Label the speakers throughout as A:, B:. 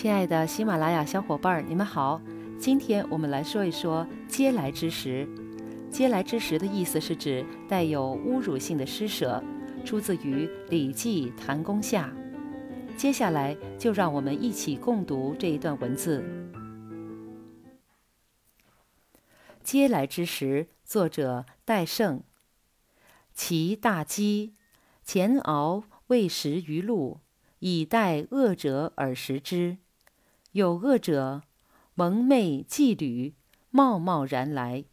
A: 亲爱的喜马拉雅小伙伴儿，你们好。今天我们来说一说“嗟来之食”。嗟来之食的意思是指带有侮辱性的施舍，出自于《礼记·谈公下》。接下来就让我们一起共读这一段文字。“嗟来之食”作者戴胜。其大饥，前敖未食于路，以待恶者而食之。有恶者，蒙昧伎履，贸贸然来。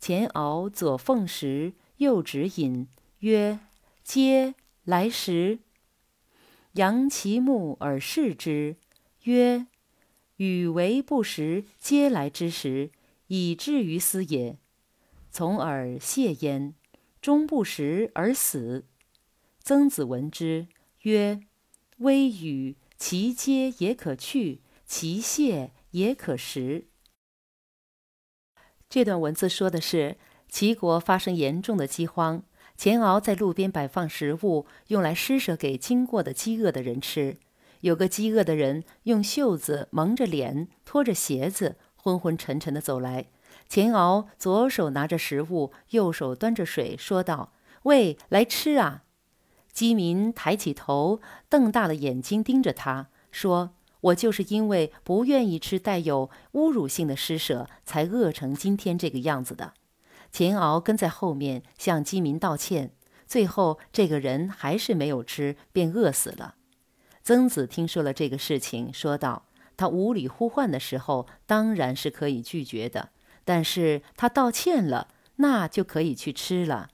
A: 前敖左奉食，右执饮，曰：“嗟来食。”扬其目而视之，曰：“予为不食嗟来之食，以至于斯也。”从而谢焉，终不食而死。曾子闻之，曰：“微语，其嗟也可去。”其蟹也可食。这段文字说的是齐国发生严重的饥荒，钱敖在路边摆放食物，用来施舍给经过的饥饿的人吃。有个饥饿的人用袖子蒙着脸，拖着鞋子，昏昏沉沉的走来。钱敖左手拿着食物，右手端着水，说道：“喂，来吃啊！”饥民抬起头，瞪大了眼睛盯着他，说。我就是因为不愿意吃带有侮辱性的施舍，才饿成今天这个样子的。秦敖跟在后面向饥民道歉，最后这个人还是没有吃，便饿死了。曾子听说了这个事情，说道：“他无理呼唤的时候，当然是可以拒绝的；但是他道歉了，那就可以去吃了。”